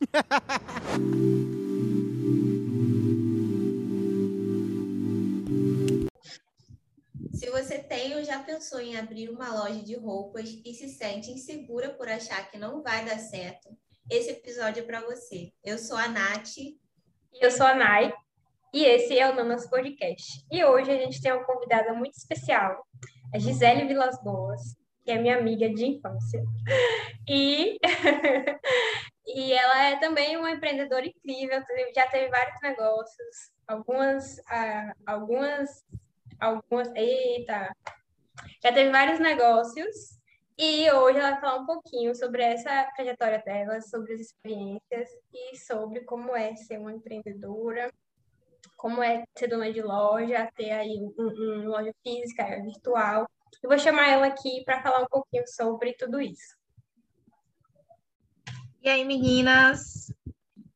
Se você tem ou já pensou em abrir uma loja de roupas e se sente insegura por achar que não vai dar certo, esse episódio é para você. Eu sou a Nath. E eu sou a Nai. E esse é o Nanas Podcast. E hoje a gente tem uma convidada muito especial, a Gisele Vilas Boas, que é minha amiga de infância. E, e ela é também uma empreendedora incrível, já teve vários negócios, algumas, ah, algumas, algumas, eita, já teve vários negócios. E hoje ela vai falar um pouquinho sobre essa trajetória dela, sobre as experiências e sobre como é ser uma empreendedora, como é ser dona de loja, ter aí um, um loja física, virtual, eu vou chamar ela aqui para falar um pouquinho sobre tudo isso. E aí, meninas?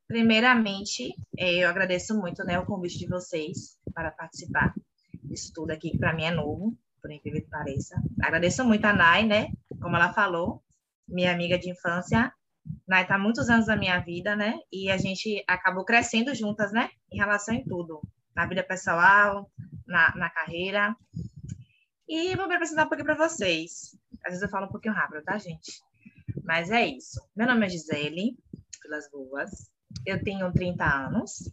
Primeiramente, é, eu agradeço muito né, o convite de vocês para participar disso tudo aqui, que para mim é novo, por incrível que pareça. Agradeço muito a Nai, né? Como ela falou, minha amiga de infância. Nai está muitos anos na minha vida, né? E a gente acabou crescendo juntas, né? Em relação em tudo. Na vida pessoal, na, na carreira. E vou me apresentar um pouquinho para vocês. Às vezes eu falo um pouquinho rápido, tá, gente? Mas é isso. Meu nome é Gisele, pelas boas. Eu tenho 30 anos.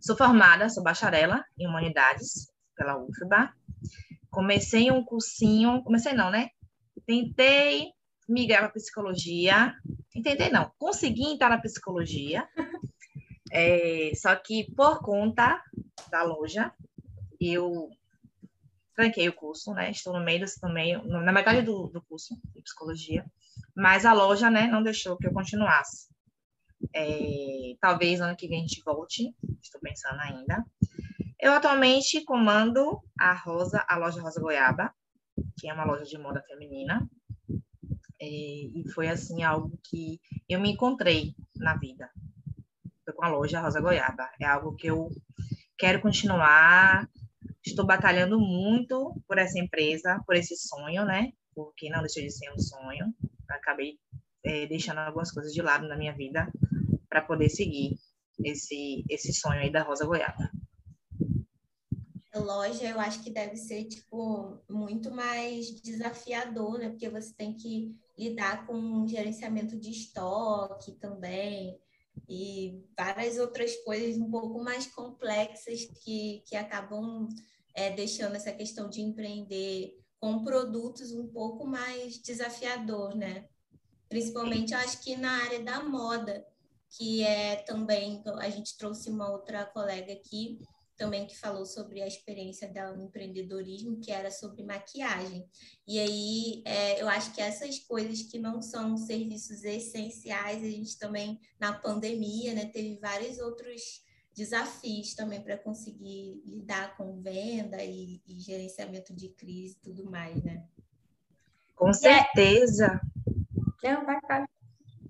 Sou formada, sou bacharela em Humanidades pela UFBA. Comecei um cursinho, comecei não, né? Tentei migrar para psicologia. Tentei não, consegui entrar na psicologia. É, só que por conta da loja, eu tranquei o curso, né? Estou no meio, no meio na metade do, do curso de psicologia, mas a loja, né, não deixou que eu continuasse. É, talvez ano que vem a gente volte, estou pensando ainda. Eu atualmente comando a Rosa, a loja Rosa Goiaba, que é uma loja de moda feminina. É, e foi assim algo que eu me encontrei na vida. Foi com a loja Rosa Goiaba. É algo que eu quero continuar, Estou batalhando muito por essa empresa, por esse sonho, né? Porque não deixou de ser um sonho. Acabei é, deixando algumas coisas de lado na minha vida para poder seguir esse, esse sonho aí da Rosa Goiaba. Loja, eu acho que deve ser, tipo, muito mais desafiador, né? Porque você tem que lidar com gerenciamento de estoque também, e várias outras coisas um pouco mais complexas que, que acabam é, deixando essa questão de empreender com produtos um pouco mais desafiador, né? Principalmente, eu acho que na área da moda, que é também, a gente trouxe uma outra colega aqui, também que falou sobre a experiência dela no empreendedorismo, que era sobre maquiagem. E aí, é, eu acho que essas coisas que não são serviços essenciais, a gente também, na pandemia, né, teve vários outros desafios também para conseguir lidar com venda e, e, gerenciamento de crise e tudo mais, né? Com certeza. Não, vai, vai.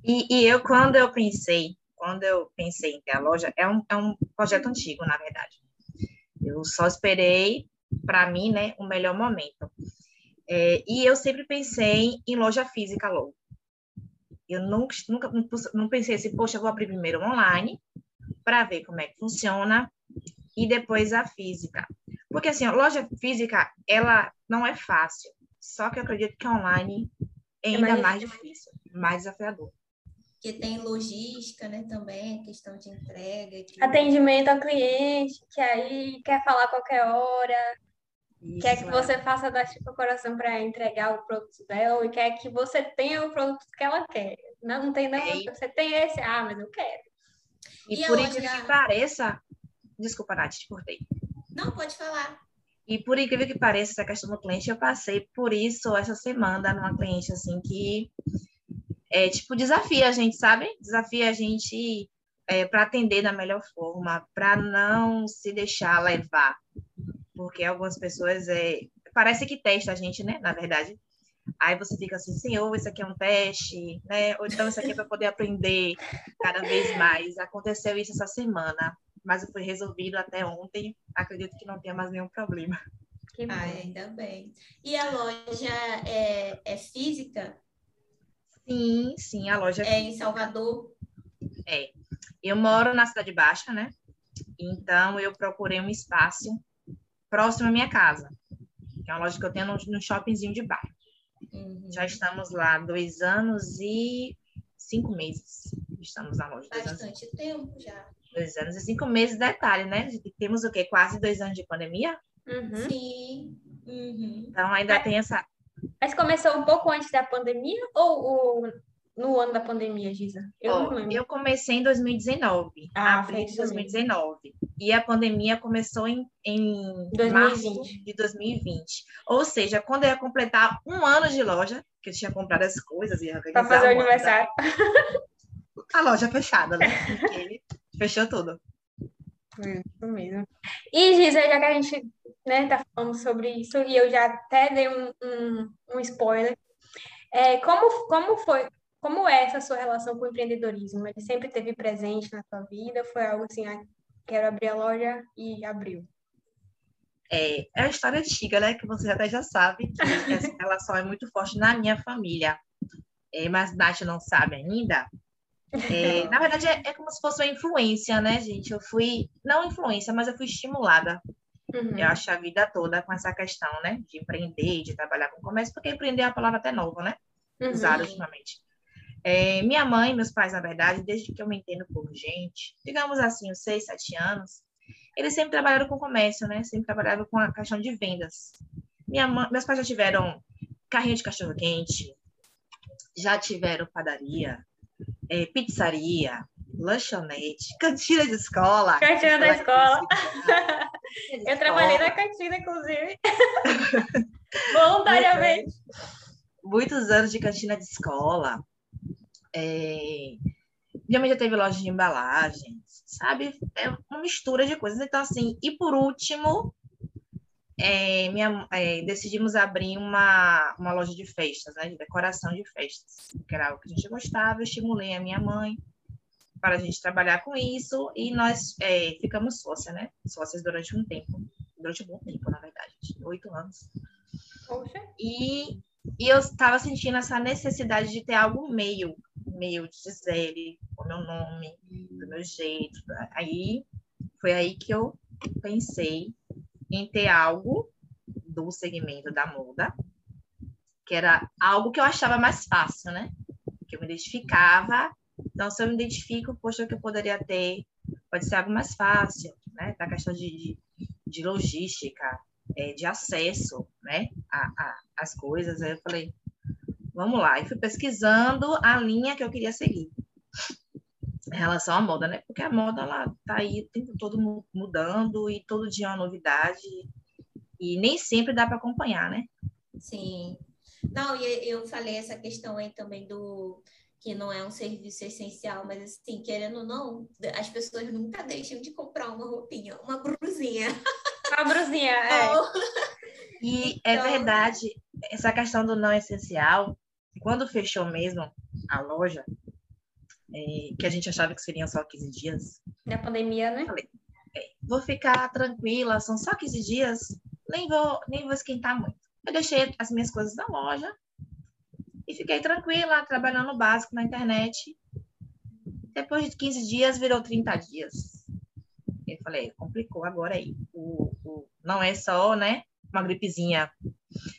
E, e eu, quando eu pensei, quando eu pensei em ter a loja, é um, é um projeto antigo, na verdade. Eu só esperei, para mim, né, o melhor momento. É, e eu sempre pensei em loja física logo. Eu nunca, nunca não pensei assim, poxa, eu vou abrir primeiro online, para ver como é que funciona e depois a física. Porque assim, a loja física, ela não é fácil. Só que eu acredito que online é ainda é mais, mais difícil, mais desafiador. Porque tem logística, né, também, questão de entrega. Que... Atendimento ao cliente, que aí quer falar a qualquer hora, Isso, quer que é. você faça da tipo coração para entregar o produto dela e quer que você tenha o produto que ela quer. Não, não tem não, é. você tem esse, ah, mas eu quero. E, e por incrível que pareça. Desculpa, Nath, te cortei. Não, pode falar. E por incrível que pareça, essa questão do cliente, eu passei por isso essa semana numa cliente assim que é tipo desafia a gente, sabe? Desafia a gente é, para atender da melhor forma, para não se deixar levar. Porque algumas pessoas é, parece que testa a gente, né? Na verdade, Aí você fica assim, senhor, isso aqui é um teste, né? Ou então isso aqui é para poder aprender cada vez mais. Aconteceu isso essa semana, mas foi resolvido até ontem. Acredito que não tenha mais nenhum problema. Ah, ainda bem. E a loja é, é física? Sim, sim, a loja é em Salvador. É. Eu moro na Cidade Baixa, né? Então, eu procurei um espaço próximo à minha casa, que é uma loja que eu tenho no, no shoppingzinho de bairro. Uhum. Já estamos lá dois anos e cinco meses. Estamos na loja. Bastante tempo já. Dois anos e cinco meses, detalhe, né? Temos o quê? Quase dois anos de pandemia? Uhum. Sim. Uhum. Então ainda mas, tem essa. Mas começou um pouco antes da pandemia ou o, no ano da pandemia, Giza? Eu oh, não lembro. Eu comecei em 2019, ah, abril de 2019. E a pandemia começou em, em 2020. março de 2020. Ou seja, quando eu ia completar um ano de loja, que eu tinha comprado as coisas e Para fazer o aniversário. A loja fechada, né? Porque fechou tudo. É, isso mesmo. E, Giza, já que a gente né, tá falando sobre isso, e eu já até dei um, um, um spoiler, é, como, como foi, como é essa sua relação com o empreendedorismo? Ele sempre teve presente na sua vida? Foi algo assim, ah, quero abrir a loja e abriu? É, é a história antiga, né? Que você até já sabe que essa relação é muito forte na minha família. É, mas Nath não sabe ainda. É, na verdade, é, é, como se fosse uma influência, né, gente? Eu fui, não influência, mas eu fui estimulada. Uhum. Eu acho a vida toda com essa questão, né? De empreender, de trabalhar com comércio, porque empreender é uma palavra até nova, né? Uhum. Usada ultimamente. É, minha mãe, meus pais, na verdade, desde que eu me entendo por gente, digamos assim, uns seis, sete anos, eles sempre trabalharam com comércio, né? Sempre trabalharam com a questão de vendas. Minha mãe, meus pais já tiveram carrinho de cachorro-quente, já tiveram padaria, é, pizzaria, lanchonete, cantina de escola. Cantina da escola. eu trabalhei na cantina, inclusive. Voluntariamente. Muitos anos de cantina de escola. É... Minha mãe já teve loja de embalagens, sabe? É uma mistura de coisas. Então, assim, e por último, é, minha, é, decidimos abrir uma, uma loja de festas, né? De decoração de festas, que era algo que a gente gostava. Eu estimulei a minha mãe para a gente trabalhar com isso e nós é, ficamos sócias, né? Sócias durante um tempo, durante um bom tempo, na verdade, oito anos. Poxa. E, e eu estava sentindo essa necessidade de ter algo meio meu, de Gisele, o meu nome, do meu jeito. Aí foi aí que eu pensei em ter algo do segmento da moda, que era algo que eu achava mais fácil, né? Que eu me identificava. Então, se eu me identifico, poxa, que eu poderia ter, pode ser algo mais fácil, né? Da questão de, de, de logística, é, de acesso, né? A, a, as coisas. Aí eu falei, Vamos lá. E fui pesquisando a linha que eu queria seguir em relação à moda, né? Porque a moda ela tá aí o tempo todo mudando e todo dia é uma novidade e nem sempre dá para acompanhar, né? Sim. Não, e eu falei essa questão aí também do que não é um serviço essencial, mas assim, querendo ou não, as pessoas nunca deixam de comprar uma roupinha, uma brusinha. Uma brusinha, é. E é então... é verdade, essa questão do não essencial, quando fechou mesmo a loja, é, que a gente achava que seriam só 15 dias. Na pandemia, né? Falei, vou ficar tranquila, são só 15 dias, nem vou, nem vou esquentar muito. Eu deixei as minhas coisas na loja e fiquei tranquila, trabalhando no básico na internet. Depois de 15 dias, virou 30 dias. Eu falei, complicou agora aí. O, o, não é só, né, uma gripezinha.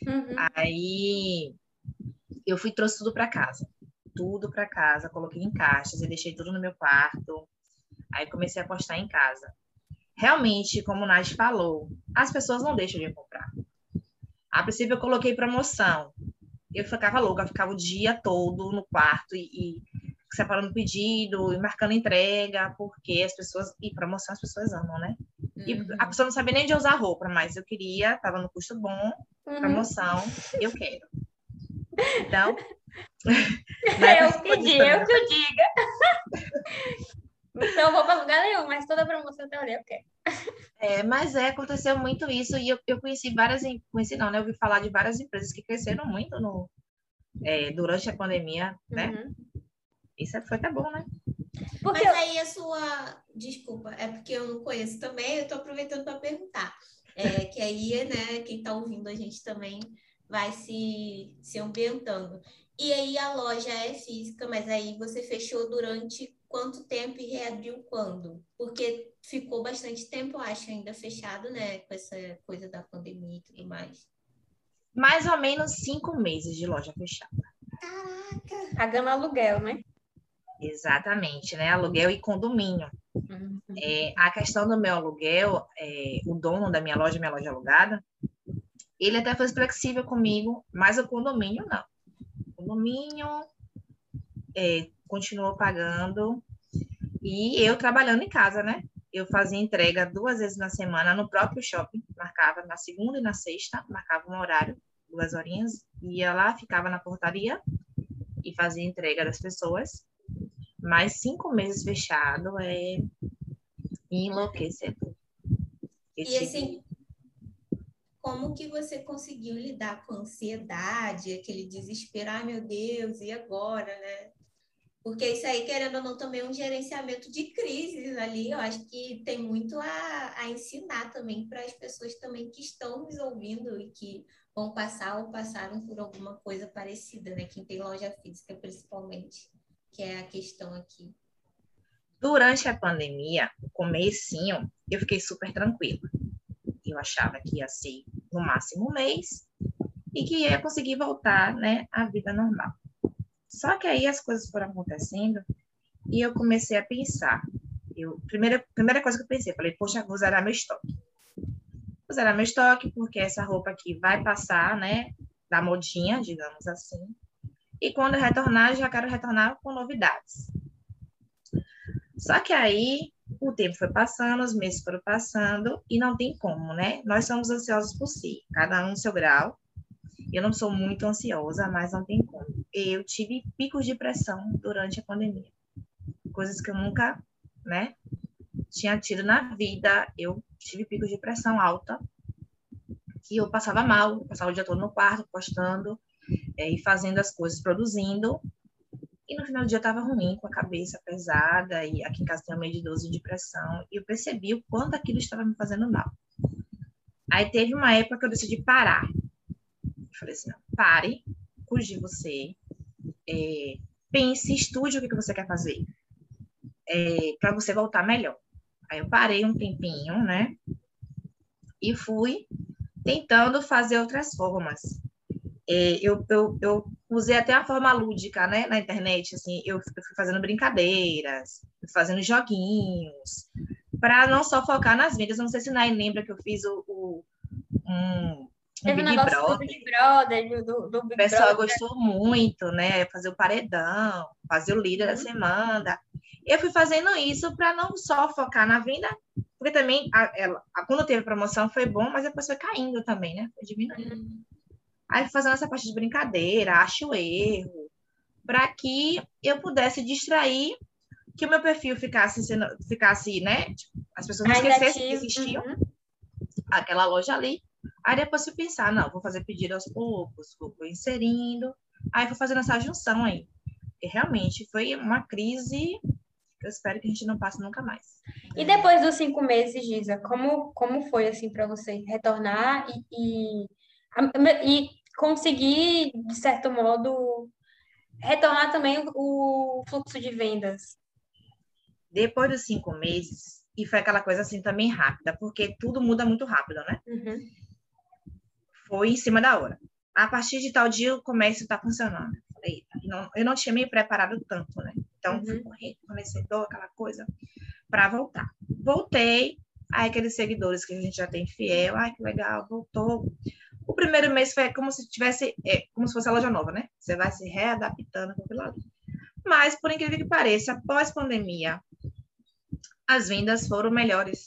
Uhum. Aí eu fui trouxe tudo para casa. Tudo para casa, coloquei em caixas e deixei tudo no meu quarto. Aí comecei a postar em casa. Realmente, como o Nath falou, as pessoas não deixam de comprar. A princípio, eu coloquei promoção. Eu ficava louca, eu ficava o dia todo no quarto e, e separando pedido e marcando entrega, porque as pessoas. E promoção as pessoas amam, né? E uhum. a pessoa não sabia nem de usar roupa, mas eu queria, estava no custo bom, uhum. promoção, eu quero. Então. eu pedi, eu que diga. então eu vou para lugar nenhum, mas toda promoção tem olhei, eu quero. É, mas é, aconteceu muito isso e eu, eu conheci várias, conheci não, né? Eu ouvi falar de várias empresas que cresceram muito no, é, durante a pandemia, né? Uhum. Isso foi até bom, né? Porque Mas aí a sua. Desculpa, é porque eu não conheço também, eu estou aproveitando para perguntar. É, que aí, né, quem está ouvindo a gente também vai se, se ambientando. E aí a loja é física, mas aí você fechou durante quanto tempo e reabriu quando? Porque ficou bastante tempo, eu acho, ainda fechado, né? Com essa coisa da pandemia e tudo mais. Mais ou menos cinco meses de loja fechada. Caraca! Pagando aluguel, né? Exatamente, né? Aluguel e condomínio. Uhum. É, a questão do meu aluguel, é, o dono da minha loja, minha loja alugada, ele até foi flexível comigo, mas o condomínio não. O condomínio é, continuou pagando e eu trabalhando em casa, né? Eu fazia entrega duas vezes na semana no próprio shopping, marcava na segunda e na sexta, marcava um horário, duas horinhas, ia lá, ficava na portaria e fazia entrega das pessoas. Mas cinco meses fechado é enlouquecedor. E assim, como que você conseguiu lidar com a ansiedade, aquele desespero, ai meu Deus, e agora, né? Porque isso aí, querendo ou não, também é um gerenciamento de crises ali. Eu acho que tem muito a, a ensinar também para as pessoas também que estão nos ouvindo e que vão passar ou passaram por alguma coisa parecida, né? Quem tem loja física, principalmente, que é a questão aqui. Durante a pandemia, o comecinho, eu fiquei super tranquila. Eu achava que ia ser no máximo um mês e que ia conseguir voltar, né, à vida normal. Só que aí as coisas foram acontecendo e eu comecei a pensar. Eu, primeira, primeira coisa que eu pensei, falei, poxa, vou zerar meu estoque. Vou zerar meu estoque porque essa roupa aqui vai passar, né, da modinha, digamos assim. E quando eu retornar, já quero retornar com novidades. Só que aí o tempo foi passando, os meses foram passando e não tem como, né? Nós somos ansiosos por si, cada um no seu grau. Eu não sou muito ansiosa, mas não tem como. Eu tive picos de pressão durante a pandemia. Coisas que eu nunca, né, tinha tido na vida. Eu tive picos de pressão alta, que eu passava mal, passava o dia todo no quarto, postando é, e fazendo as coisas, produzindo. E no final do dia eu estava ruim, com a cabeça pesada, e aqui em casa tem um meio de 12 de pressão, e eu percebi o quanto aquilo estava me fazendo mal. Aí teve uma época que eu decidi parar. Eu falei assim, não, pare, cuide de você, é, pense, estude o que, que você quer fazer, é, para você voltar melhor. Aí eu parei um tempinho, né? E fui tentando fazer outras formas. É, eu, eu, eu usei até a forma lúdica, né, na internet, assim, eu, eu fui fazendo brincadeiras, fazendo joguinhos, para não só focar nas vendas. Não sei se Nai lembra que eu fiz o, o um, Teve um Big negócio do Brother. Big Brother, do, do O Big pessoal Brother. gostou muito, né? Fazer o paredão, fazer o líder da Uhum. semana. Eu fui fazendo isso para não só focar na venda, porque também a, ela, a- quando teve promoção foi bom, mas depois foi caindo também, né? Foi diminuindo. Aí fazendo essa parte de brincadeira, acho erro, para que eu pudesse distrair, que o meu perfil ficasse sendo, ficasse, né? Tipo, as pessoas não esquecessem que existiam Uhum. aquela loja ali. Aí depois fui pensar, não, vou fazer pedido aos poucos, vou vou inserindo. Aí fui fazendo essa junção aí. E realmente foi uma crise que eu espero que a gente não passe nunca mais. E depois dos cinco meses, Giza, como, como foi assim para você retornar e, e, e conseguir, de certo modo, retornar também o, fluxo de vendas? Depois dos cinco meses, e foi aquela coisa assim também rápida, porque tudo muda muito rápido, né? Uhum. Foi em cima da hora. A partir de tal dia o comércio está funcionando. Não- eu não tinha me preparado tanto, né? Então, Uhum. fui correr, fornecedor, aquela coisa, para voltar. Voltei, aí aqueles seguidores que a gente já tem fiel, ai, que legal, voltou. O primeiro mês foi como se tivesse, é, como se fosse a loja nova, né? Você vai se readaptando com aquilo ali. Mas, por incrível que pareça, após pandemia, as vendas foram melhores.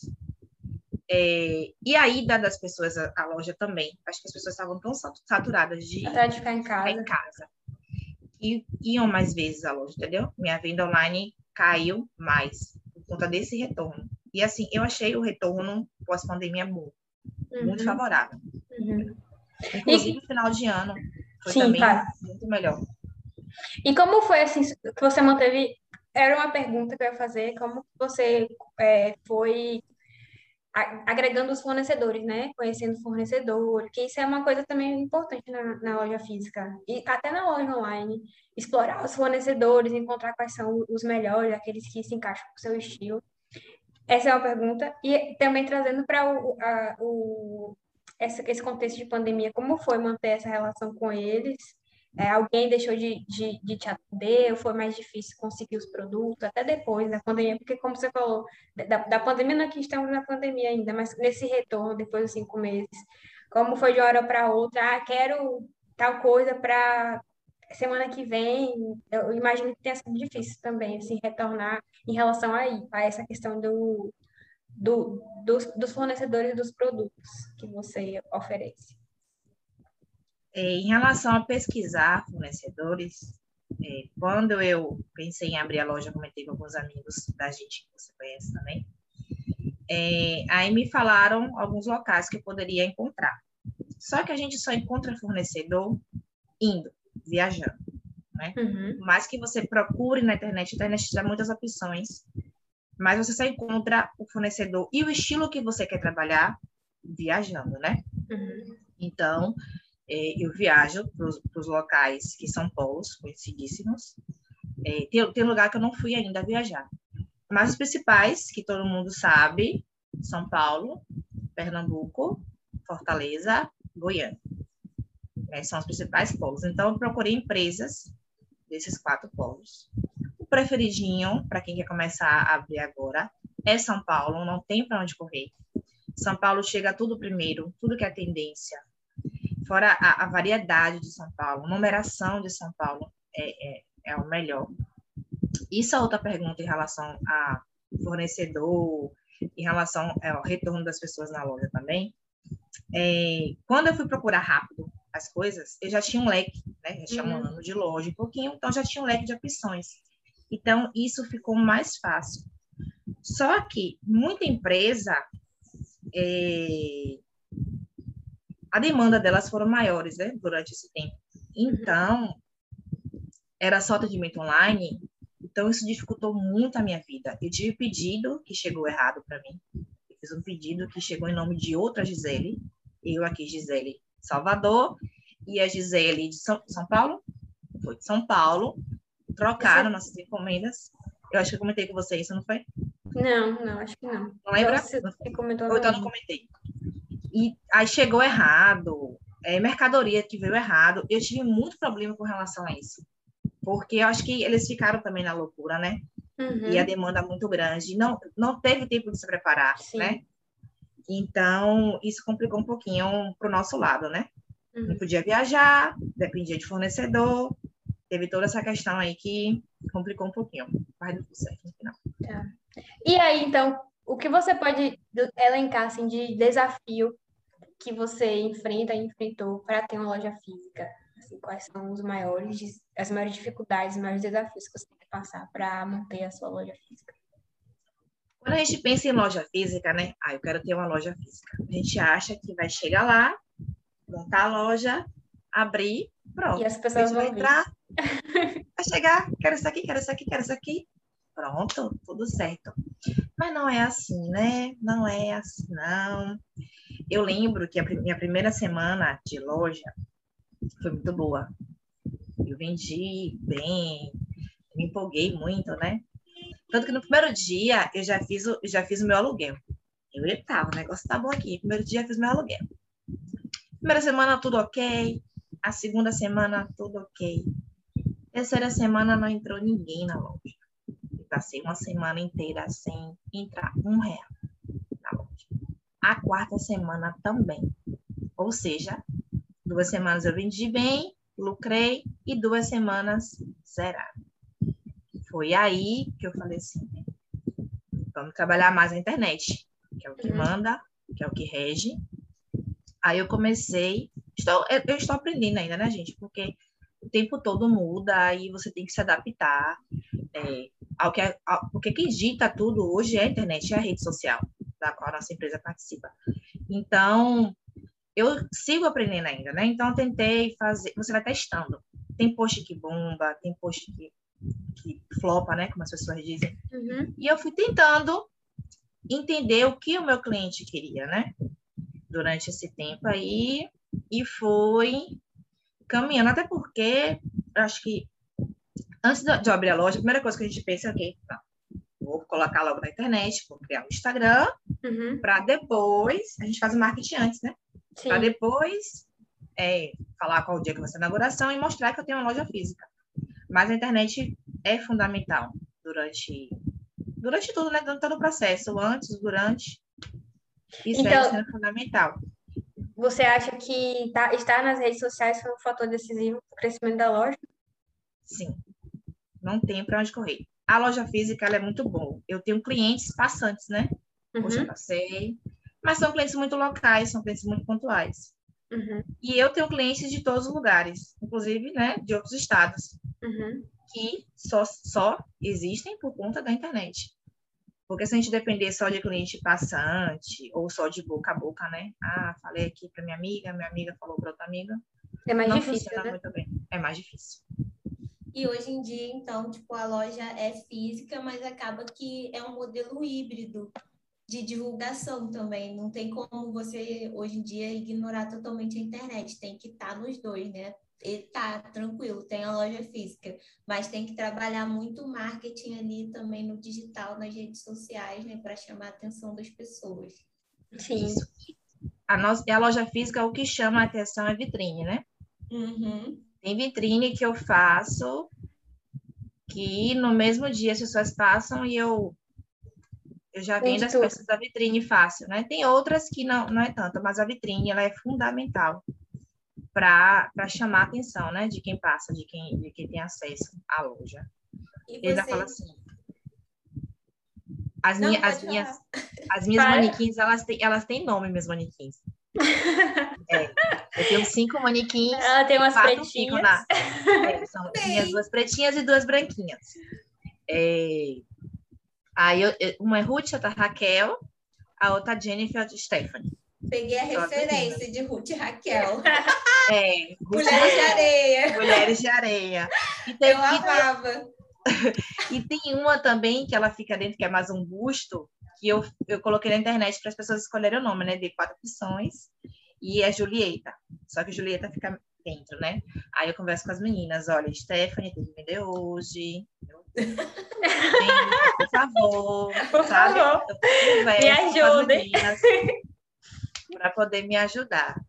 É, e a ida das pessoas à, à loja também. Acho que as pessoas estavam tão sat- saturadas de Atrás de ficar em ficar casa. em casa. E iam mais vezes à loja, entendeu? Minha venda online caiu mais por conta desse retorno. E assim, eu achei o retorno pós-pandemia muito Uhum. favorável. Uhum. Inclusive, no final de ano foi Sim, também muito melhor. E como foi assim que você manteve? Era uma pergunta que eu ia fazer. Como você é, foi agregando os fornecedores, né? Conhecendo fornecedores, que isso é uma coisa também importante na, na, loja física e até na loja online. Explorar os fornecedores, encontrar quais são os melhores, aqueles que se encaixam com o seu estilo. Essa é uma pergunta. E também trazendo para o, o essa, esse contexto de pandemia, como foi manter essa relação com eles? É, alguém deixou de, de, de, te atender, ou foi mais difícil conseguir os produtos, até depois da pandemia, porque como você falou, da, da pandemia, não é que estamos na pandemia ainda, mas nesse retorno, depois dos cinco meses, como foi de uma hora para outra, ah, quero tal coisa para semana que vem, eu imagino que tenha sido difícil também, assim, retornar em relação aí, a essa questão do, do, dos, dos fornecedores dos produtos que você oferece. É, em relação a pesquisar fornecedores, é, quando eu pensei em abrir a loja, comentei com alguns amigos da gente que você conhece também, é, aí me falaram alguns locais que eu poderia encontrar. Só que a gente só encontra fornecedor indo, viajando. Né? Uhum. Mas que você procure na internet, a internet te dá muitas opções, mas você só encontra o fornecedor e o estilo que você quer trabalhar viajando, né? Uhum. Então, é, eu viajo para os locais que são polos conhecidíssimos. É, tem, tem lugar que eu não fui ainda viajar. Mas os principais, que todo mundo sabe, São Paulo, Pernambuco, Fortaleza, Goiânia. É, são os principais polos. Então, eu procurei empresas desses quatro polos. Preferidinho, para quem quer começar a abrir agora, é São Paulo, não tem para onde correr. São Paulo chega tudo primeiro, tudo que é tendência, fora a, a, variedade de São Paulo, numeração de São Paulo é, é, é o melhor. Isso é outra pergunta em relação a fornecedor, em relação ao retorno das pessoas na loja também. É, quando eu fui procurar rápido as coisas, eu já tinha um leque, né? Já tinha um uhum. ano de loja, um pouquinho, então já tinha um leque de opções. Então, isso ficou mais fácil. Só que muita empresa é, a demanda delas foram maiores, né, durante esse tempo. Então, era só atendimento online, então isso dificultou muito a minha vida. Eu tive pedido que chegou errado para mim. Eu fiz um pedido que chegou em nome de outra Gisele, eu aqui, Gisele Salvador, e a Gisele de São, São Paulo, foi de São Paulo, trocaram nossas encomendas. Eu acho que eu comentei com você isso, não foi? Não, não, acho que não. Não lembra? Você comentou Ou então não comentei e aí chegou errado, é, mercadoria que veio errado. Eu tive muito problema com relação a isso, porque eu acho que eles ficaram também na loucura, né? Uhum. E a demanda muito grande, não, não teve tempo de se preparar, Sim. né? Então, isso complicou um pouquinho para o nosso lado, né? Uhum. Não podia viajar, dependia de fornecedor, teve toda essa questão aí que complicou um pouquinho, mas deu certo no final. Tá. E aí, então, o que você pode elencar assim, de desafio que você enfrenta e enfrentou para ter uma loja física? Assim, quais são os maiores, as maiores dificuldades, os maiores desafios que você tem que passar para manter a sua loja física? Quando a gente pensa em loja física, né? Ah, eu quero ter uma loja física. A gente acha que vai chegar lá, montar a loja, abrir, pronto. E as pessoas vão entrar, vai chegar, quero isso aqui, quero isso aqui, quero isso aqui. Pronto, tudo certo. Mas não é assim, né? Não é assim, não. Eu lembro que a minha primeira semana de loja foi muito boa. Eu vendi bem, me empolguei muito, né? Tanto que no primeiro dia eu já fiz o, já fiz o meu aluguel. Eu tava, o negócio tá bom aqui. Primeiro dia eu fiz meu aluguel. Primeira semana tudo ok. A segunda semana tudo ok. Terceira semana não entrou ninguém na loja. Eu passei uma semana inteira sem entrar um real a quarta semana também. Ou seja, duas semanas eu vendi bem, lucrei e duas semanas zerado. Foi aí que eu falei assim: vamos trabalhar mais na internet, que é o que uhum. manda, que é o que rege. Aí eu comecei, estou, eu estou aprendendo ainda, né, gente? Porque o tempo todo muda e você tem que se adaptar é, ao que, ao, porque quem dita tudo hoje é a internet, é a rede social da qual a nossa empresa participa. Então, eu sigo aprendendo ainda, né? Então, eu tentei fazer, você vai testando. Tem post que bomba, tem post que, que flopa, né? Como as pessoas dizem. Uhum. E eu fui tentando entender o que o meu cliente queria, né? Durante esse tempo aí, e foi caminhando, até porque acho que antes de abrir a loja, a primeira coisa que a gente pensa é, ok, tá, vou colocar logo na internet, vou criar um Instagram, uhum. para depois, a gente faz o marketing antes, né? Para depois é, falar qual o dia que vai ser a inauguração e mostrar que eu tenho uma loja física. Mas a internet é fundamental durante, durante tudo, né? Durante todo o processo, antes, durante. Isso então, é fundamental. Você acha que tá, estar nas redes sociais foi um fator decisivo para o crescimento da loja? Sim. Não tem para onde correr. A loja física é muito boa. Eu tenho clientes passantes, né? Uhum. Hoje eu passei. Mas são clientes muito locais, são clientes muito pontuais. Uhum. E eu tenho clientes de todos os lugares, inclusive né, de outros estados, uhum. que só, só existem por conta da internet. Porque se a gente depender só de cliente passante ou só de boca a boca, né? Ah, falei aqui para minha amiga, minha amiga falou para outra amiga. É mais difícil, né? muito bem. É mais difícil. E hoje em dia, então, tipo, a loja é física, mas acaba que é um modelo híbrido de divulgação também. Não tem como você, hoje em dia, ignorar totalmente a internet. Tem que estar tá nos dois, né? E tá tranquilo, tem a loja física, mas tem que trabalhar muito marketing ali também no digital, nas redes sociais, né, para chamar a atenção das pessoas. Sim. Isso. A, nossa, a loja física, o que chama a atenção é vitrine, né? Uhum. Tem vitrine que eu faço que no mesmo dia as pessoas passam e eu eu já vendo as peças da vitrine fácil, né? Tem outras que não, não é tanto, mas a vitrine ela é fundamental para chamar a atenção, né? De quem passa, de quem, de quem tem acesso à loja. E Ele já fala assim. As, não, minha, as minhas, as minhas manequins, elas têm, elas têm nome, minhas manequins. é, eu tenho cinco manequins. Ela tem umas pretinhas. Na, é, são minhas duas pretinhas e duas branquinhas. É, Aí eu, uma é Ruth, outra Raquel, a outra é Jennifer, a outra Stephanie. Peguei a referência de Ruth e Raquel. É, Mulheres de Areia. Mulheres de Areia. E tem, eu amava. E tem uma também que ela fica dentro, que é mais um busto, que eu, eu coloquei na internet para as pessoas escolherem o nome, né? Dei quatro opções. E é Julieta. Só que Julieta fica dentro, né? Aí eu converso com as meninas, olha, Stephanie tem que vender hoje. por favor, por sabe? favor. Me ajudem. Para poder me ajudar.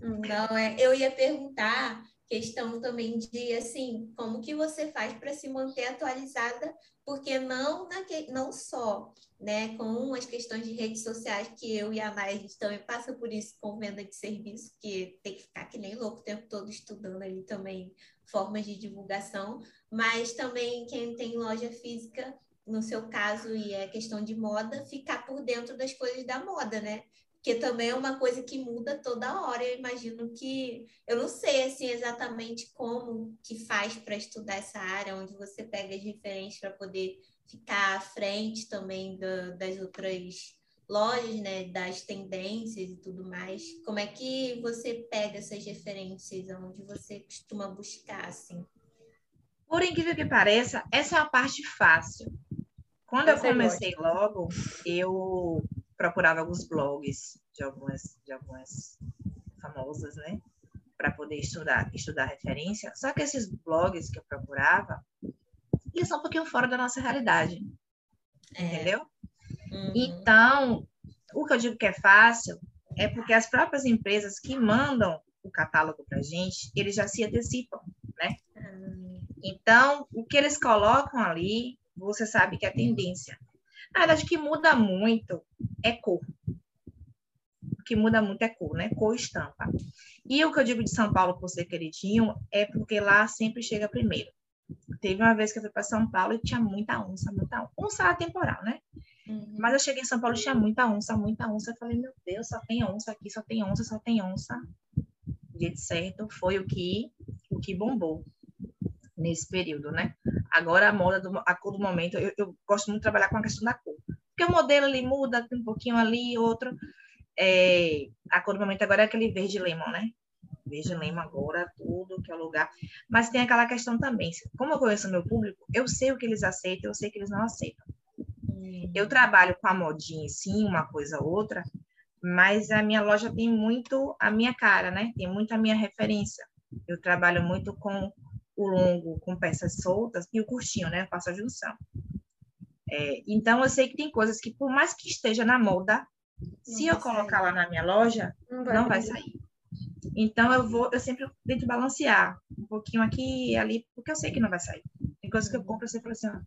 Não, é, eu ia perguntar questão também de assim, como que você faz para se manter atualizada, porque não não só, né, com as questões de redes sociais que eu e a Naya, a gente também passa por isso com venda de serviço, que tem que ficar que nem louco o tempo todo estudando ali também formas de divulgação, mas também quem tem loja física, no seu caso, e é questão de moda, ficar por dentro das coisas da moda, né? Que também é uma coisa que muda toda hora. Eu imagino que eu não sei assim exatamente como que faz para estudar essa área, onde você pega as referências para poder ficar à frente também da, das outras lojas, né, das tendências e tudo mais. Como é que você pega essas referências, onde você costuma buscar assim? Por incrível que pareça, essa é a parte fácil. Quando eu comecei logo, eu procurava alguns blogs de algumas, de algumas famosas, né? Para poder estudar, estudar referência. Só que esses blogs que eu procurava iam só um pouquinho fora da nossa realidade. É. Entendeu? Uhum. Então, o que eu digo que é fácil é porque as próprias empresas que mandam o catálogo para a gente, eles já se antecipam, né? Uhum. Então, o que eles colocam ali, você sabe que é tendência. Na verdade, o que muda muito é cor. O que muda muito é cor, né? Cor e estampa. E o que eu digo de São Paulo por ser queridinho é porque lá sempre chega primeiro. Teve uma vez que eu fui para São Paulo e tinha muita onça, muita onça. Onça temporal, né? Uhum. Mas eu cheguei em São Paulo e tinha muita onça, muita onça. Eu falei, meu Deus, só tem onça aqui, só tem onça, só tem onça. De certo, foi o que, o que bombou nesse período, né? Agora a moda, do, a cor do momento, eu, eu, gosto muito de trabalhar com a questão da cor. Porque o modelo ali muda, tem um pouquinho ali, outro. É, a cor do momento agora é aquele verde lemon, né? Verde lemon agora, tudo que é lugar. Mas tem aquela questão também, como eu conheço meu público, eu sei o que eles aceitam, eu sei o que eles não aceitam. Uhum. Eu trabalho com a modinha, sim, uma coisa ou outra, mas a minha loja tem muito a minha cara, né? Tem muito a minha referência. Eu trabalho muito com o longo, com peças soltas, e o curtinho, né? Eu faço a junção. É, então, eu sei que tem coisas que, por mais que esteja na moda, se eu colocar lá na minha loja, não vai, não vai sair. Então, eu vou, eu sempre tento balancear um pouquinho aqui e ali, porque eu sei que não vai sair. Tem coisas que eu compro, você fala assim, ah,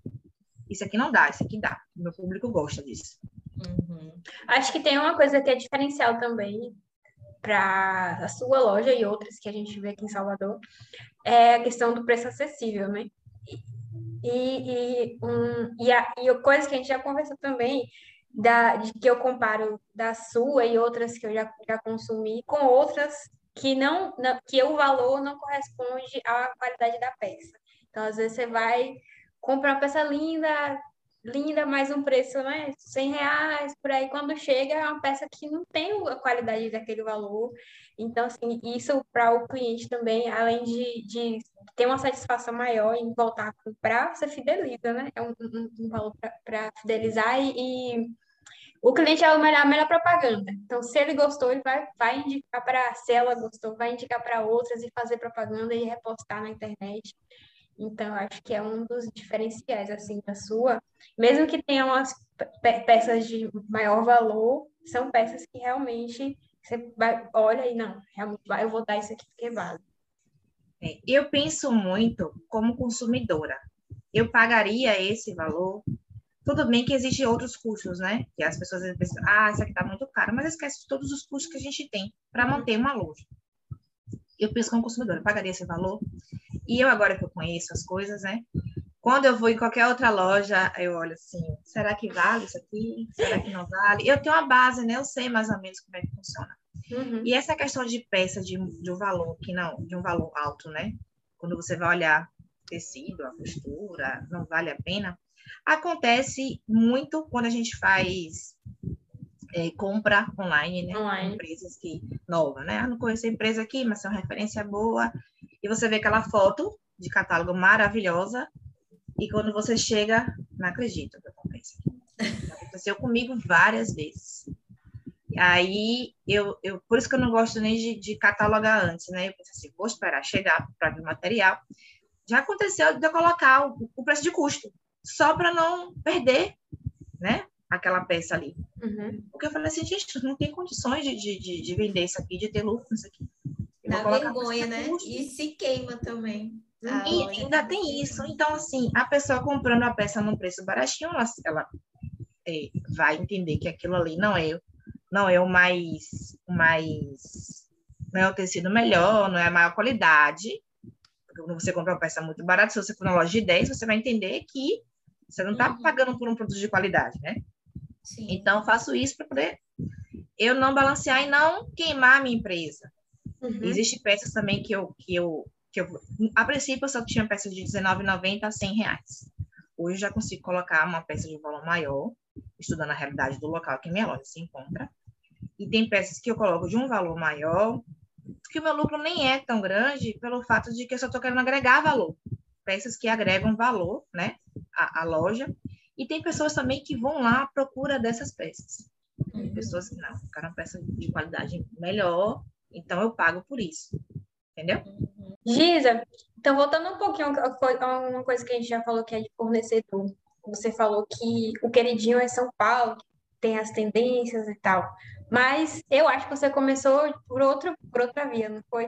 isso aqui não dá, isso aqui dá. Meu público gosta disso. Uhum. Acho que tem uma coisa que é diferencial também para a sua loja e outras que a gente vê aqui em Salvador, é a questão do preço acessível, né? E, e, um, e, a, e coisa que a gente já conversou também, da, de que eu comparo da sua e outras que eu já, já consumi com outras que não, não que o valor não corresponde à qualidade da peça. Então, às vezes, você vai comprar uma peça linda, linda, mais um preço, né? 100 reais, por aí. Quando chega, é uma peça que não tem a qualidade daquele valor. Então, assim, isso para o cliente também, além de, de ter uma satisfação maior em voltar a comprar, você fideliza, né? É um, um, um valor para fidelizar e, e, o cliente é a melhor, a melhor propaganda. Então, se ele gostou, ele vai, vai indicar para, se ela gostou, vai indicar para outras e fazer propaganda e repostar na internet. Então, acho que é um dos diferenciais, assim, da sua. Mesmo que tenha umas pe peças de maior valor, são peças que realmente você vai, olha e não, eu vou dar isso aqui porque vale. É, eu penso muito como consumidora. Eu pagaria esse valor. Tudo bem que existem outros custos, né? Que as pessoas pensam, ah, isso aqui tá muito caro, mas esquece todos os custos que a gente tem para manter uma loja. Eu penso como consumidora, pagaria esse valor. E eu, agora que eu conheço as coisas, né? Quando eu vou em qualquer outra loja, eu olho assim, será que vale isso aqui? Será que não vale? Eu tenho uma base, né? Eu sei mais ou menos como é que funciona. Uhum. E essa questão de peça de, de um valor que não, de um valor alto, né? Quando você vai olhar tecido, a costura, não vale a pena. Acontece muito quando a gente faz é, compra online, né? Online. Empresas que novas, né? Ah, não conheço a empresa aqui, mas é uma referência boa. E você vê aquela foto de catálogo maravilhosa e quando você chega, não acredito que acontece. Aconteceu comigo várias vezes. Aí, eu, eu, por isso que eu não gosto nem de, de catalogar antes, né? Eu pensei assim, vou esperar chegar para ver o material. Já aconteceu de eu colocar o, o preço de custo, só para não perder, né? Aquela peça ali. Uhum. Porque eu falei assim, gente, não tem condições de, de, de, vender isso aqui, de ter lucro nisso aqui. Dá vergonha, né? Custo. E se queima também. E ainda tem isso. Então, assim, a pessoa comprando a peça num preço baratinho, ela, ela é, vai entender que aquilo ali não é, não é o mais, mais, não é o tecido melhor, não é a maior qualidade. Porque quando você compra uma peça muito barata, se você for na loja de 10, você vai entender que você não está uhum. pagando por um produto de qualidade, né? Sim. Então, faço isso para poder eu não balancear e não queimar a minha empresa. Uhum. Existem peças também que eu, que eu que eu, a princípio eu só tinha peças de R$19,90 a 100 reais. Hoje eu já consigo colocar uma peça de valor maior, estudando a realidade do local que minha loja se encontra. E tem peças que eu coloco de um valor maior, que o meu lucro nem é tão grande, pelo fato de que eu só estou querendo agregar valor. Peças que agregam valor, né, à, à, loja. E tem pessoas também que vão lá à procura dessas peças. Tem pessoas que não, querem uma peça de qualidade melhor, então eu pago por isso. Entendeu? Giza, então voltando um pouquinho a uma coisa que a gente já falou que é de fornecedor. Você falou que o queridinho é São Paulo, tem as tendências e tal. Mas eu acho que você começou por outro, por outra via, não foi?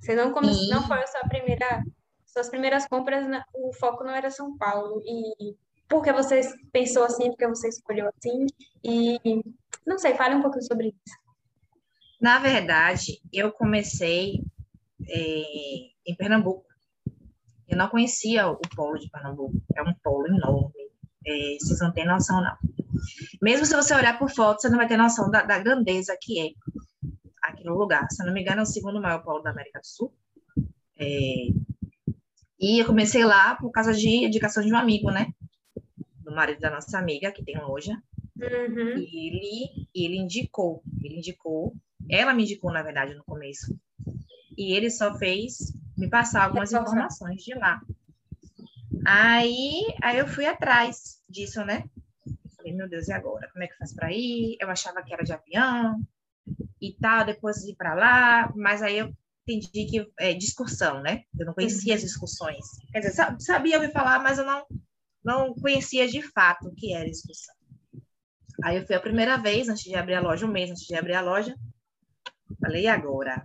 Você não começou, não foi a sua primeira, suas primeiras compras, o foco não era São Paulo. E por que você pensou assim, por que você escolheu assim? E não sei, fale um pouquinho sobre isso. Na verdade, eu comecei é, em Pernambuco. Eu não conhecia o polo de Pernambuco, é um polo enorme, é, vocês não têm noção, não. Mesmo se você olhar por foto, você não vai ter noção da, da grandeza que é aqui no lugar. Se eu não me engano, é o segundo maior polo da América do Sul. É, e eu comecei lá por causa de indicação de um amigo, né? Do marido da nossa amiga, que tem loja. Uhum. E ele, ele indicou, ele indicou, ela me indicou, na verdade, no começo, e ele só fez me passar algumas informações de lá. Aí, aí eu fui atrás disso, né? Falei, meu Deus, e agora? Como é que faz para ir? Eu achava que era de avião e tal, depois de ir para lá, mas aí eu entendi que é discussão, né? Eu não conhecia as discussões. Quer dizer, sabia me falar, mas eu não, não conhecia de fato o que era discussão. Aí eu fui a primeira vez, antes de abrir a loja, um mês antes de abrir a loja. Falei, e agora?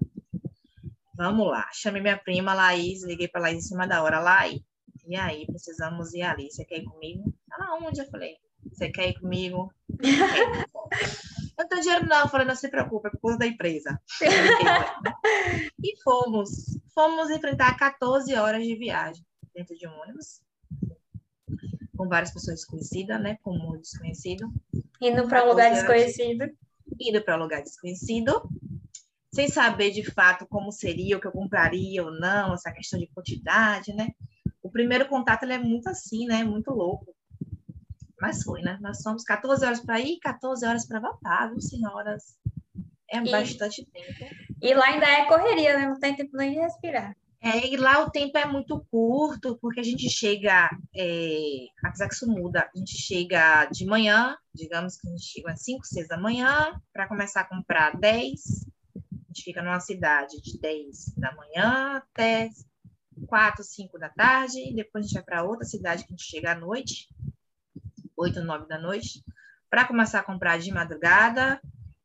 Vamos lá. Chamei minha prima, Laís, liguei para Laís em cima da hora. Laís, e aí, precisamos ir ali. Você quer ir comigo? Ela, onde? Eu falei, você quer ir comigo? Eu não tenho dinheiro, não. Eu falei, não se preocupe, é por conta da empresa. e fomos. Fomos enfrentar 14 horas de viagem dentro de um ônibus. Com várias pessoas desconhecidas, né? Com um desconhecido. Indo para um lugar desconhecido. Indo para um lugar desconhecido. Sem saber de fato como seria, o que eu compraria ou não, essa questão de quantidade, né? O primeiro contato ele é muito assim, né? Muito louco. Mas foi, né? Nós somos 14 horas para ir, 14 horas para voltar, viu, senhoras? É e, bastante tempo. E lá ainda é correria, né? Não tem tempo nem de respirar. É, e lá o tempo é muito curto, porque a gente chega, é, apesar que isso muda, a gente chega de manhã, digamos que a gente chega às 5, 6 da manhã, para começar a comprar 10. Gente fica numa cidade de 10 da manhã até 4, 5 da tarde, e depois a gente vai para outra cidade que a gente chega à noite, 8, 9 da noite, para começar a comprar de madrugada,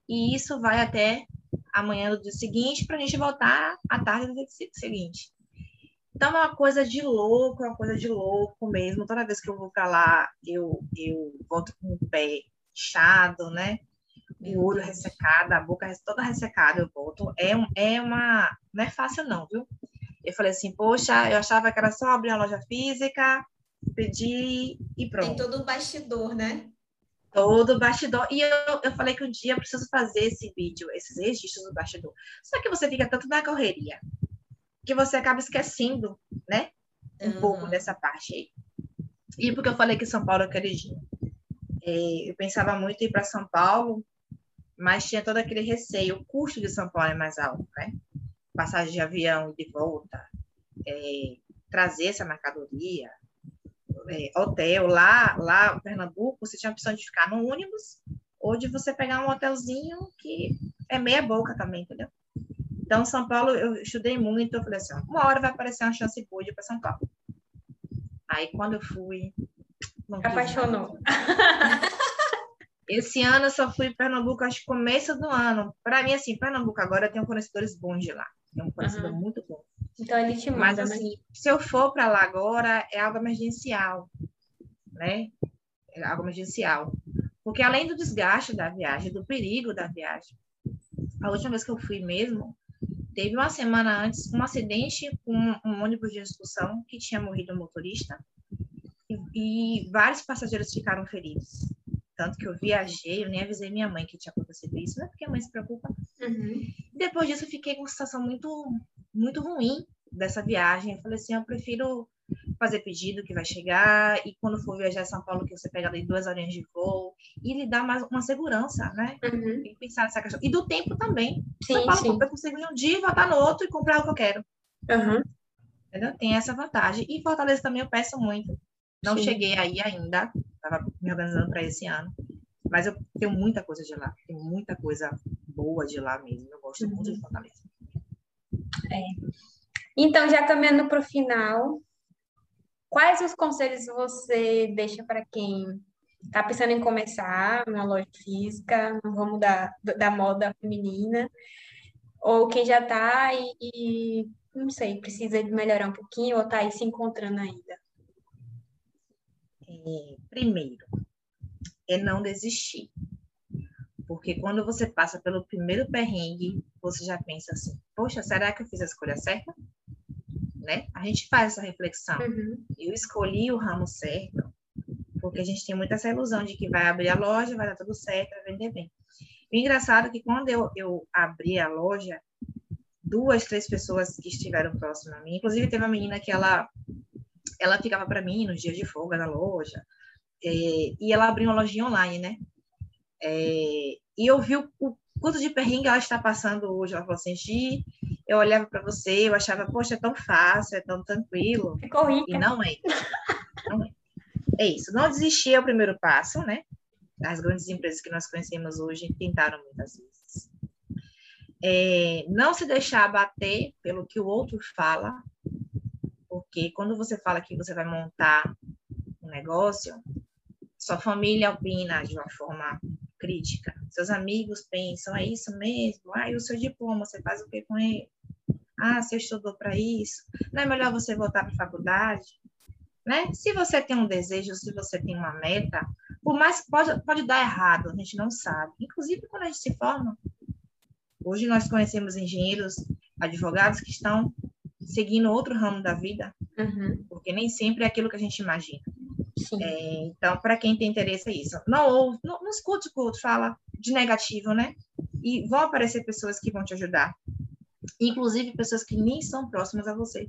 e isso vai até amanhã do dia seguinte, para a gente voltar à tarde do dia seguinte. Então é uma coisa de louco, é uma coisa de louco mesmo. Toda vez que eu vou para lá, eu, eu volto com o pé inchado, né? O olho ressecado, a boca toda ressecada, eu volto. É, é uma. Não é fácil, não, viu? Eu falei assim, poxa, eu achava que era só abrir uma loja física, pedir e pronto. Tem todo o bastidor, né? Todo o bastidor. E eu, eu falei que um dia eu preciso fazer esse vídeo, esses registros do bastidor. Só que você fica tanto na correria que você acaba esquecendo, né? Um uhum. pouco dessa parte aí. E porque eu falei que São Paulo é queridinho. É, eu pensava muito em ir para São Paulo, mas tinha todo aquele receio. O custo de São Paulo é mais alto, né? Passagem de avião e de volta, é, trazer essa mercadoria, é, hotel lá, lá em Pernambuco, você tinha a opção de ficar no ônibus ou de você pegar um hotelzinho que é meia boca também, entendeu? Então, São Paulo, eu estudei muito, eu falei assim, uma hora vai aparecer uma chance boa de ir para São Paulo. Aí, quando eu fui... Apaixonou. Esse ano eu só fui para Pernambuco, acho que começo do ano. Para mim, assim, Pernambuco agora tem fornecedores bons de lá. Tem um fornecedor uhum. muito bom. Então ele te manda, Mas né? assim, né? se eu for para lá agora, é algo emergencial, né? É algo emergencial. Porque além do desgaste da viagem, do perigo da viagem, a última vez que eu fui mesmo, teve uma semana antes um acidente com um ônibus de excursão que tinha morrido o motorista e, e vários passageiros ficaram feridos. Tanto que eu viajei, eu nem avisei minha mãe que tinha acontecido isso, não é porque a mãe se preocupa. Uhum. Depois disso, eu fiquei com uma situação muito muito ruim dessa viagem. Eu falei assim, eu prefiro fazer pedido que vai chegar e quando for viajar a São Paulo que você pega ali duas horinhas de voo e lhe dá mais uma segurança, né? Uhum. Tem que pensar nessa questão. E do tempo também. Sim, São Paulo, sim. eu consigo ir um dia, voltar no outro e comprar o que eu quero. Uhum. Entendeu? Tem essa vantagem. E Fortaleza também eu peço muito. Não sim. cheguei aí ainda, estava me organizando para esse ano. Mas eu tenho muita coisa de lá, tem muita coisa boa de lá mesmo. Eu gosto uhum. muito de Fortaleza. É. Então, já caminhando para o final, quais os conselhos você deixa para quem está pensando em começar uma loja física, no ramo da, da moda feminina, ou quem já está e, e, não sei, precisa melhorar um pouquinho ou está aí se encontrando ainda? É, primeiro, é não desistir. Porque quando você passa pelo primeiro perrengue, você já pensa assim: poxa, será que eu fiz a escolha certa? Né? A gente faz essa reflexão. Uhum. Eu escolhi o ramo certo, porque a gente tem muita essa ilusão de que vai abrir a loja, vai dar tudo certo, vai vender bem. O engraçado é que quando eu, eu abri a loja, duas, três pessoas que estiveram próximas a mim, inclusive teve uma menina que ela, ela ficava para mim nos dias de folga na loja, é, e ela abriu uma lojinha online, né? É, e eu vi o, o quanto de perrengue ela está passando hoje. Ela falou assim, Gi, eu olhava para você, eu achava, poxa, é tão fácil, é tão tranquilo. Ficou rica. E não é. Não é. É isso. Não desistir é o primeiro passo, né? as grandes empresas que nós conhecemos hoje tentaram muitas vezes. É, não se deixar abater pelo que o outro fala, porque quando você fala que você vai montar um negócio, sua família opina de uma forma crítica, seus amigos pensam, é isso mesmo? Ah, e o seu diploma, você faz o que com ele? Ah, você estudou para isso? Não é melhor você voltar para a faculdade? Né? Se você tem um desejo, se você tem uma meta, por mais pode, pode dar errado, a gente não sabe. Inclusive, quando a gente se forma, hoje nós conhecemos engenheiros, advogados que estão seguindo outro ramo da vida, uhum. porque nem sempre é aquilo que a gente imagina. É, então, para quem tem interesse é isso. Não ouve, não, não escute o que o outro fala de negativo, né? E vão aparecer pessoas que vão te ajudar. Inclusive pessoas que nem são próximas a você,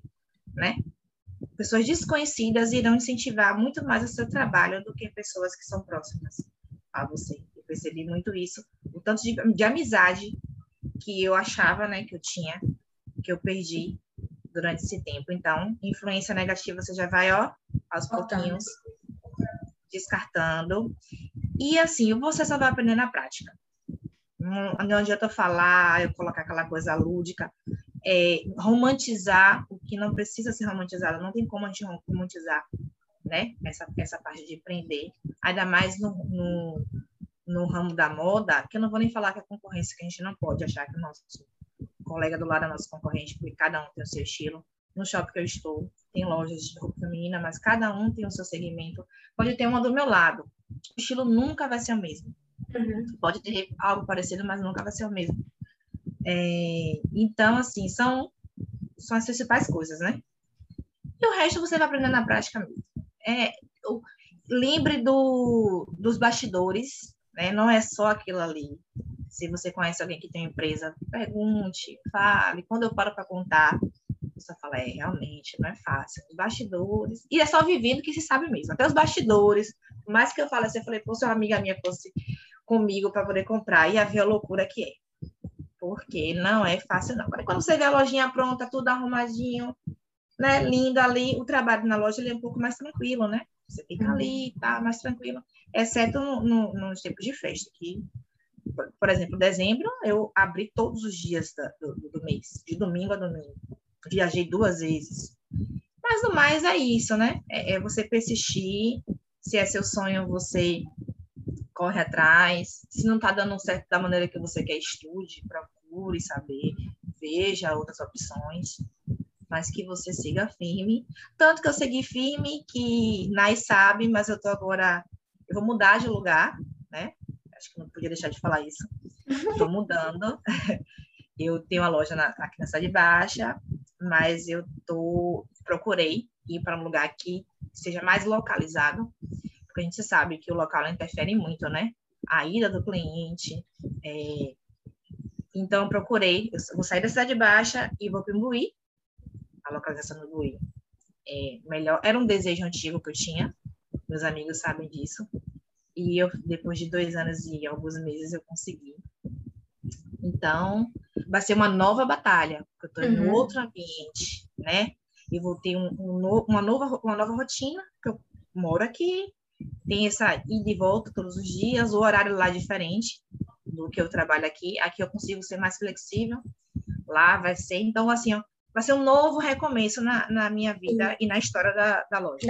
né? Pessoas desconhecidas irão incentivar muito mais o seu trabalho do que pessoas que são próximas a você. Eu percebi muito isso, o tanto de, de amizade que eu achava, né, que eu tinha, que eu perdi durante esse tempo. Então, influência negativa você já vai, ó, aos pouquinhos descartando. E assim, você só vai aprender na prática. Não, não adianta falar, eu colocar aquela coisa lúdica, é, romantizar o que não precisa ser romantizado. Não tem como a gente romantizar, né? Essa, essa parte de empreender. Ainda mais no, no, no ramo da moda, que eu não vou nem falar que é concorrência, que a gente não pode achar que o nosso colega do lado é nosso concorrente, porque cada um tem o seu estilo. No shopping que eu estou, tem lojas de roupa feminina, mas cada um tem o seu segmento. Pode ter uma do meu lado. O estilo nunca vai ser o mesmo. Uhum. Pode ter algo parecido, mas nunca vai ser o mesmo. É, então, assim, são, são as principais coisas, né? E o resto você vai aprender na prática mesmo. É, lembre do, dos bastidores, né? Não é só aquilo ali. Se você conhece alguém que tem empresa, pergunte, fale. Quando eu paro para contar, você fala, é, realmente, não é fácil. Os bastidores. E é só vivendo que se sabe mesmo. Até os bastidores. Mais que eu fale assim, eu falei, pô, se uma amiga minha fosse comigo para poder comprar, ia ver a loucura que é. Porque não é fácil, não. Mas quando você vê a lojinha pronta, tudo arrumadinho, né, lindo ali, o trabalho na loja ele é um pouco mais tranquilo, né? Você fica ali, tá mais tranquilo. Exceto no, no, nos tempos de festa, que por exemplo, dezembro, eu abri todos os dias do, do, mês, de domingo a domingo viajei duas vezes. Mas no mais é isso, né? É, é você persistir. Se é seu sonho, você corre atrás. Se não está dando certo da maneira que você quer, estude, procure saber, veja outras opções, mas que você siga firme. Tanto que eu segui firme que Nai sabe, mas eu tô agora. Eu vou mudar de lugar, né? Acho que não podia deixar de falar isso. Estou mudando. Eu tenho uma loja na, aqui na Cidade Baixa, mas eu tô, procurei ir para um lugar que seja mais localizado, porque a gente sabe que o local interfere muito, né? A ida do cliente. É... Então, procurei, eu vou sair da Cidade Baixa e vou para o a localização do Imbuí. É, melhor, era um desejo antigo que eu tinha, meus amigos sabem disso, e eu, depois de dois anos e alguns meses, eu consegui. Então, vai ser uma nova batalha, porque eu estou uhum. em outro ambiente, né? E vou ter um, um, uma, nova, uma nova rotina, que eu moro aqui, tem essa ida e volta todos os dias, o horário lá é diferente do que eu trabalho aqui. Aqui eu consigo ser mais flexível, lá vai ser. Então, assim, ó, vai ser um novo recomeço na, na minha vida Sim. e na história da, da loja.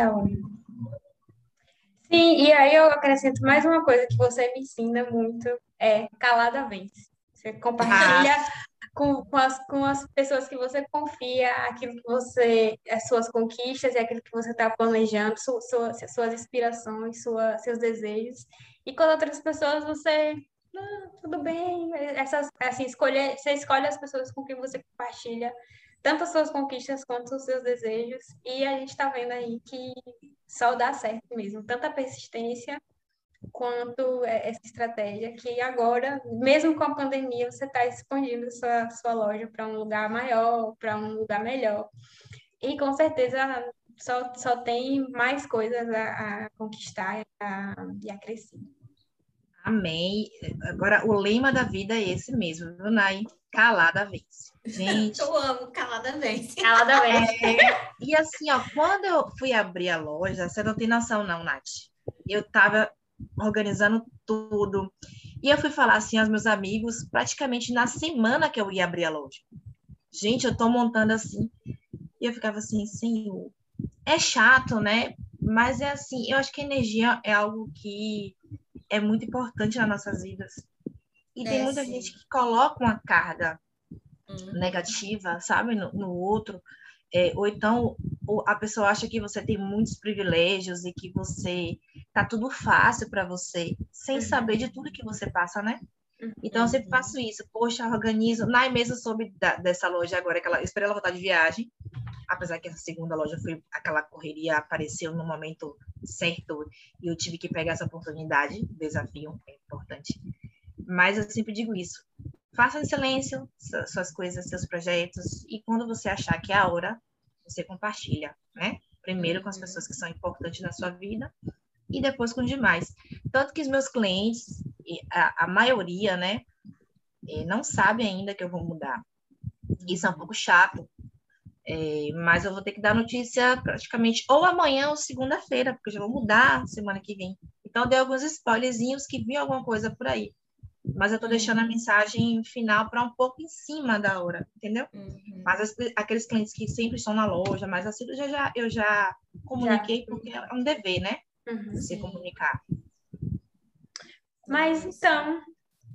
Sim, e aí eu acrescento mais uma coisa que você me ensina muito, é calada vez. Você compartilha ah. com, com, as, com as pessoas que você confia, aquilo que você, as suas conquistas e aquilo que você está planejando, su, su, suas inspirações, sua, seus desejos. E com outras pessoas você ah, tudo bem, essas, assim, escolher, você escolhe as pessoas com quem você compartilha tanto as suas conquistas quanto os seus desejos, e a gente está vendo aí que só dá certo mesmo, tanta persistência quanto essa estratégia que agora, mesmo com a pandemia, você está expandindo sua, sua loja para um lugar maior, para um lugar melhor. E com certeza só, só tem mais coisas a, a conquistar a, e a crescer. Amém. Agora, o lema da vida é esse mesmo, viu, Nai? Calada vez. Gente. Eu amo calada vez. Calada vez. É, e assim, ó, quando eu fui abrir a loja, você não tem noção, não, Nath. Eu tava organizando tudo. E eu fui falar assim aos meus amigos praticamente na semana que eu ia abrir a loja. Gente, eu tô montando assim. E eu ficava assim, senhor, é chato, né? Mas é assim, eu acho que a energia é algo que é muito importante nas nossas vidas. E é, tem muita sim. gente que coloca uma carga uhum. negativa, sabe, no, no outro. É, ou então a pessoa acha que você tem muitos privilégios e que você tá tudo fácil para você, sem uhum. saber de tudo que você passa, né? Uhum. Então eu sempre faço isso. Poxa, organizo. Nai mesmo soube da, dessa loja agora, que ela, eu esperei ela voltar de viagem, apesar que essa segunda loja foi aquela correria apareceu no momento certo e eu tive que pegar essa oportunidade. Desafio é importante. Mas eu sempre digo isso. Faça em silêncio suas coisas, seus projetos, e quando você achar que é a hora, você compartilha, né? Primeiro com as uhum. pessoas que são importantes na sua vida e depois com demais. Tanto que os meus clientes, a, a maioria, né, eh, não sabem ainda que eu vou mudar. Isso é um pouco chato, é, mas eu vou ter que dar notícia praticamente ou amanhã ou segunda-feira, porque eu já vou mudar semana que vem. Então, dei alguns spoilerzinhos que vi alguma coisa por aí mas eu estou deixando a mensagem final para um pouco em cima da hora, entendeu? Uhum. Mas as, aqueles clientes que sempre estão na loja, mas assim, eu já, eu já comuniquei já. porque é um dever, né? Uhum. Você comunicar. Mas então,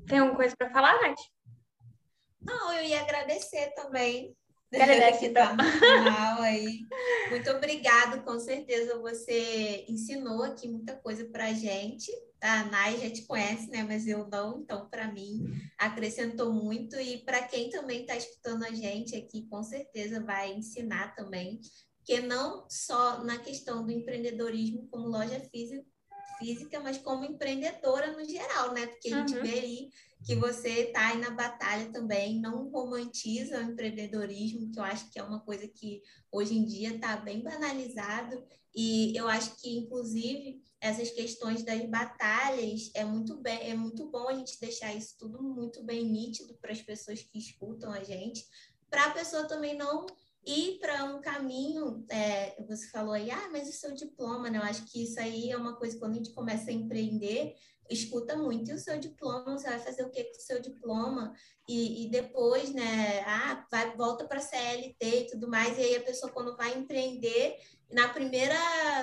tem alguma coisa para falar, Nath? Não, eu ia agradecer também Agradece, então. final aí. Muito obrigado, com certeza você ensinou aqui muita coisa para a gente. A Nai já te conhece, né? Mas eu não, então para mim acrescentou muito e para quem também está escutando a gente aqui, com certeza vai ensinar também, porque não só na questão do empreendedorismo como loja física, física, mas como empreendedora no geral, né? Porque a gente uhum. vê aí que você está aí na batalha também, não romantiza o empreendedorismo, que eu acho que é uma coisa que hoje em dia está bem banalizado, e eu acho que, inclusive, essas questões das batalhas é muito bem, é muito bom a gente deixar isso tudo muito bem nítido para as pessoas que escutam a gente, para a pessoa também não ir para um caminho, é, você falou aí, ah, mas o seu diploma, né? Eu acho que isso aí é uma coisa, quando a gente começa a empreender, escuta muito, e o seu diploma, você vai fazer o que com o seu diploma? E, e depois, né, ah, vai, volta para a CLT e tudo mais, e aí a pessoa quando vai empreender, na primeira,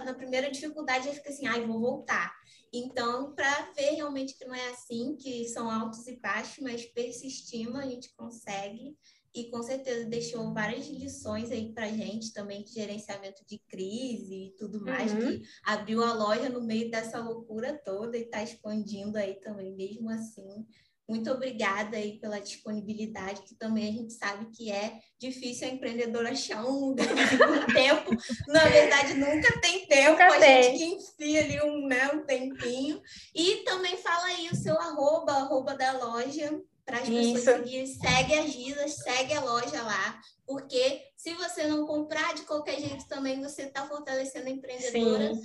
na primeira dificuldade, ela fica assim, ai, ah, vou voltar. Então, para ver realmente que não é assim, que são altos e baixos, mas persistindo, a gente consegue e com certeza deixou várias lições aí para gente também de gerenciamento de crise e tudo mais, uhum. que abriu a loja no meio dessa loucura toda e está expandindo aí também, mesmo assim. Muito obrigada aí pela disponibilidade, que também a gente sabe que é difícil a empreendedora achar um lugar um tempo. Na verdade, nunca tem tempo, nunca a tem. gente que enfia ali um, né, um tempinho. E também fala aí o seu arroba, arroba da loja, para as pessoas seguirem. Segue a Giza, segue a loja lá, porque se você não comprar de qualquer jeito também, você está fortalecendo a empreendedora, Sim.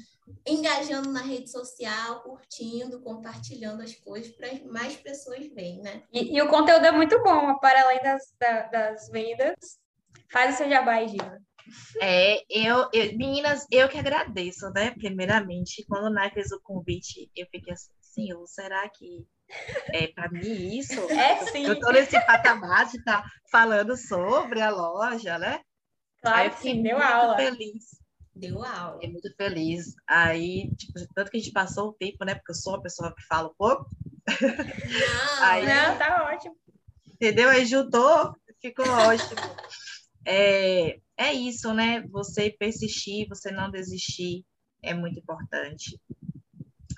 engajando na rede social, curtindo, compartilhando as coisas para mais pessoas verem, né? E, e, o conteúdo é muito bom, para além das, da, das vendas. Faz o seu jabá, Giza. É, eu, eu, meninas, eu que agradeço, né? Primeiramente, quando o Nai fez o convite, eu fiquei assim, senhor, será que é, para mim, isso. É sim. Eu estou nesse patamar de estar tá falando sobre a loja, né? Claro Aí eu fiquei sim, deu muito aula. feliz. Deu aula. Fiquei muito feliz. Aí, tipo, tanto que a gente passou o tempo, né? Porque eu sou uma pessoa que fala pouco. Não, Aí, não, tá ótimo. Entendeu? Aí juntou, ficou ótimo. É, é isso, né? Você persistir, você não desistir é muito importante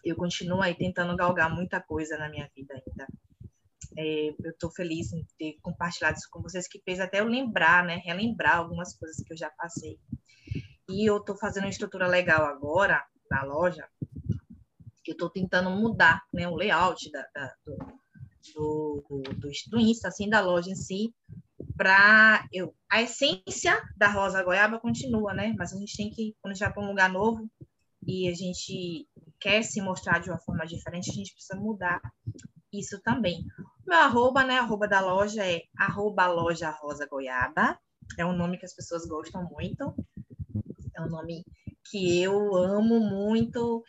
eu continuo aí tentando galgar muita coisa na minha vida ainda. É, eu estou feliz em ter compartilhado isso com vocês, que fez até eu lembrar, né, relembrar algumas coisas que eu já passei. E eu estou fazendo uma estrutura legal agora na loja, que eu estou tentando mudar, né, o layout da, da do, do, do, do Insta, assim, da loja em si, para eu a essência da rosa goiaba continua, né? Mas a gente tem que quando vai para um lugar novo e a gente quer se mostrar de uma forma diferente, a gente precisa mudar isso também. Meu arroba, né? Arroba da loja é arroba loja rosa goiaba. É um nome que as pessoas gostam muito. É um nome que eu amo muito.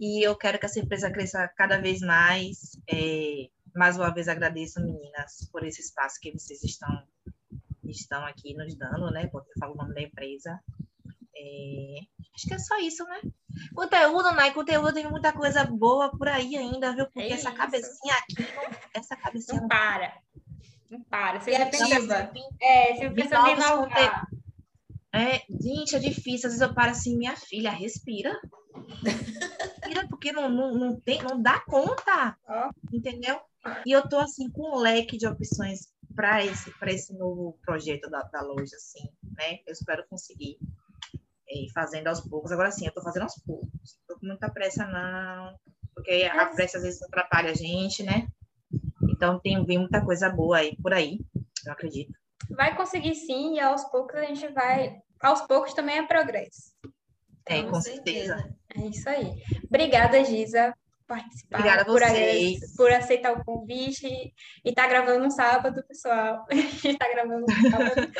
E eu quero que essa empresa cresça cada vez mais. É, mais uma vez agradeço, meninas, por esse espaço que vocês estão, estão aqui nos dando, né? Porque eu falo o nome da empresa. É, acho que é só isso, né? Conteúdo, né? Conteúdo tem muita coisa boa por aí ainda, viu? Porque É essa isso. cabecinha aqui, essa cabecinha Não para. Não para. Você Criativa. É, você inovar. É, gente, é difícil. Às vezes eu paro assim, minha filha, respira. Respira, porque não, não, não, tem, não dá conta. Entendeu? E eu tô assim com um leque de opções para esse, esse novo projeto da, da loja, assim, né? Eu espero conseguir ir fazendo aos poucos. Agora sim, eu tô fazendo aos poucos. Não tô com muita pressa, não. Porque a pressa às vezes atrapalha a gente, né? Então tem vem muita coisa boa aí por aí, eu acredito. Vai conseguir sim, e aos poucos a gente vai. Aos poucos também é progresso. É, com, certeza. É isso aí. Obrigada, Giza, por participar. Obrigada a por, vocês. agrade- por aceitar o convite. E tá gravando no sábado, pessoal. A gente tá gravando no sábado.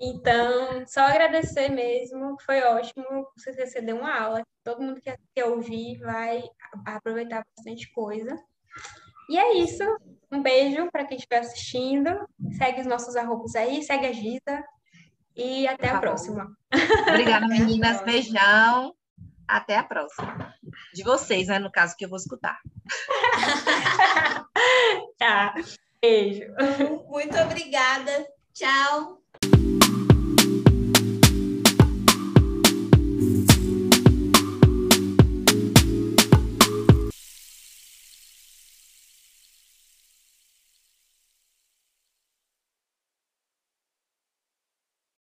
Então, só agradecer mesmo. Foi ótimo. Você receber uma aula. Todo mundo que quer ouvir vai aproveitar bastante coisa. E é isso. Um beijo para quem estiver assistindo. Segue os nossos arrobas aí, segue a Giza. E até Por a próxima. Obrigada, a meninas. Beijão. Até a próxima. De vocês, né? No caso que eu vou escutar. Tá. Beijo. Muito obrigada. Tchau.